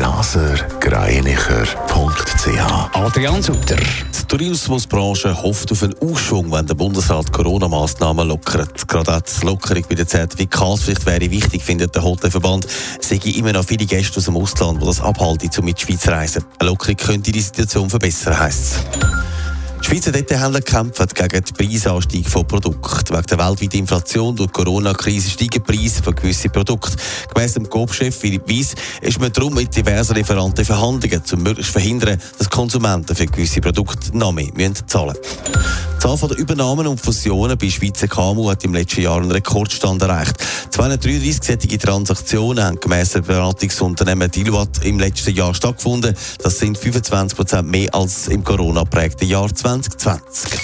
blasergreinicher.ch Adrian Sutter. Die Tourismusbranche hofft auf einen Aufschwung, wenn der Bundesrat Corona-Massnahmen lockert. Gerade auch die Lockerung bei der Zertifikatspflicht wäre wichtig, findet der Hotelverband. Es sehe immer noch viele Gäste aus dem Ausland, die das abhalten, um in die Schweiz zu reisen. Eine Lockerung könnte die Situation verbessern, heisst es. Die Schweizer Detailhändler kämpfen gegen den Preisanstieg von Produkten. Wegen der weltweiten Inflation durch die Corona-Krise steigen die Preise von gewissen Produkten. Gemäss dem Coop-Chef Philipp Weiss ist man darum mit diversen Lieferanten Verhandlungen, um möglichst verhindern, dass Konsumenten für gewisse Produkte noch mehr zahlen müssen. Die Zahl der Übernahmen und Fusionen bei Schweizer KMU hat im letzten Jahr einen Rekordstand erreicht. 233 Transaktionen haben gemäss dem Beratungsunternehmen Deloitte im letzten Jahr stattgefunden. Das sind 25 Prozent mehr als im Corona-prägten Jahr 2020.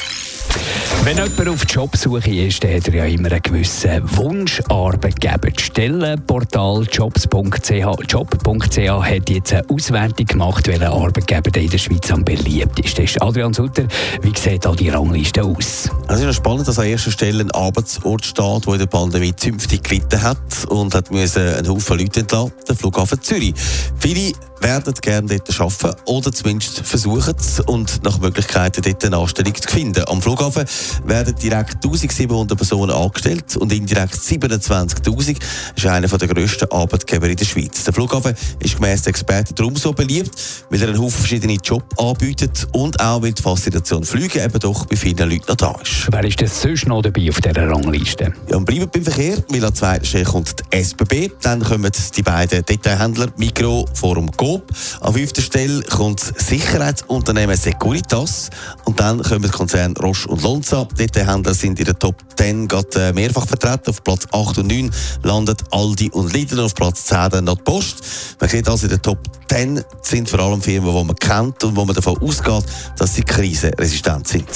Wenn jemand auf Jobsuche ist, dann hat er ja immer einen gewissen Wunsch, Arbeitgeber zu stellen. Portal jobs.ch Job.ch hat jetzt eine Auswertung gemacht, welcher Arbeitgeber in der Schweiz am beliebtesten ist. Adrian Sutter, wie sieht da die Rangliste aus? Es ist spannend, dass an erster Stelle ein Arbeitsort steht, der in der Pandemie zünftig gelitten hat und hat einen Haufen Leute entlassen, der Flughafen Zürich. Viele werden gerne dort arbeiten oder zumindest versuchen es und nach Möglichkeiten dort eine Anstellung zu finden. Am Flughafen werden direkt 1700 Personen angestellt und indirekt 27.000. Das ist einer der grössten Arbeitgeber in der Schweiz. Der Flughafen ist gemäss den Experten darum so beliebt, weil er einen Haufen verschiedene Jobs anbietet und auch weil die Faszination Flüge eben doch bei vielen Leuten noch da ist. Wer ist denn sonst noch dabei auf dieser Rangliste? Ja, und bleiben beim Verkehr, weil an zweiter Stelle kommt die SBB, dann kommen die beiden Detailhändler Mikro, Forum Coop. An fünfter Stelle kommt das Sicherheitsunternehmen Securitas und dann kommen die Konzerne Roche und Lonza. Detailhändler sind in der Top 10 gerade äh, mehrfach vertreten. Auf Platz 8 und 9 landet Aldi und Lidl, auf Platz 10 dann noch die Post. Man sieht also in der Top 10 sind vor allem Firmen, die man kennt und wo man davon ausgeht, dass sie krisenresistent sind.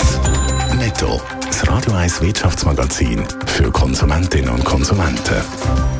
Netto, das Radio 1 Wirtschaftsmagazin für Konsumentinnen und Konsumenten.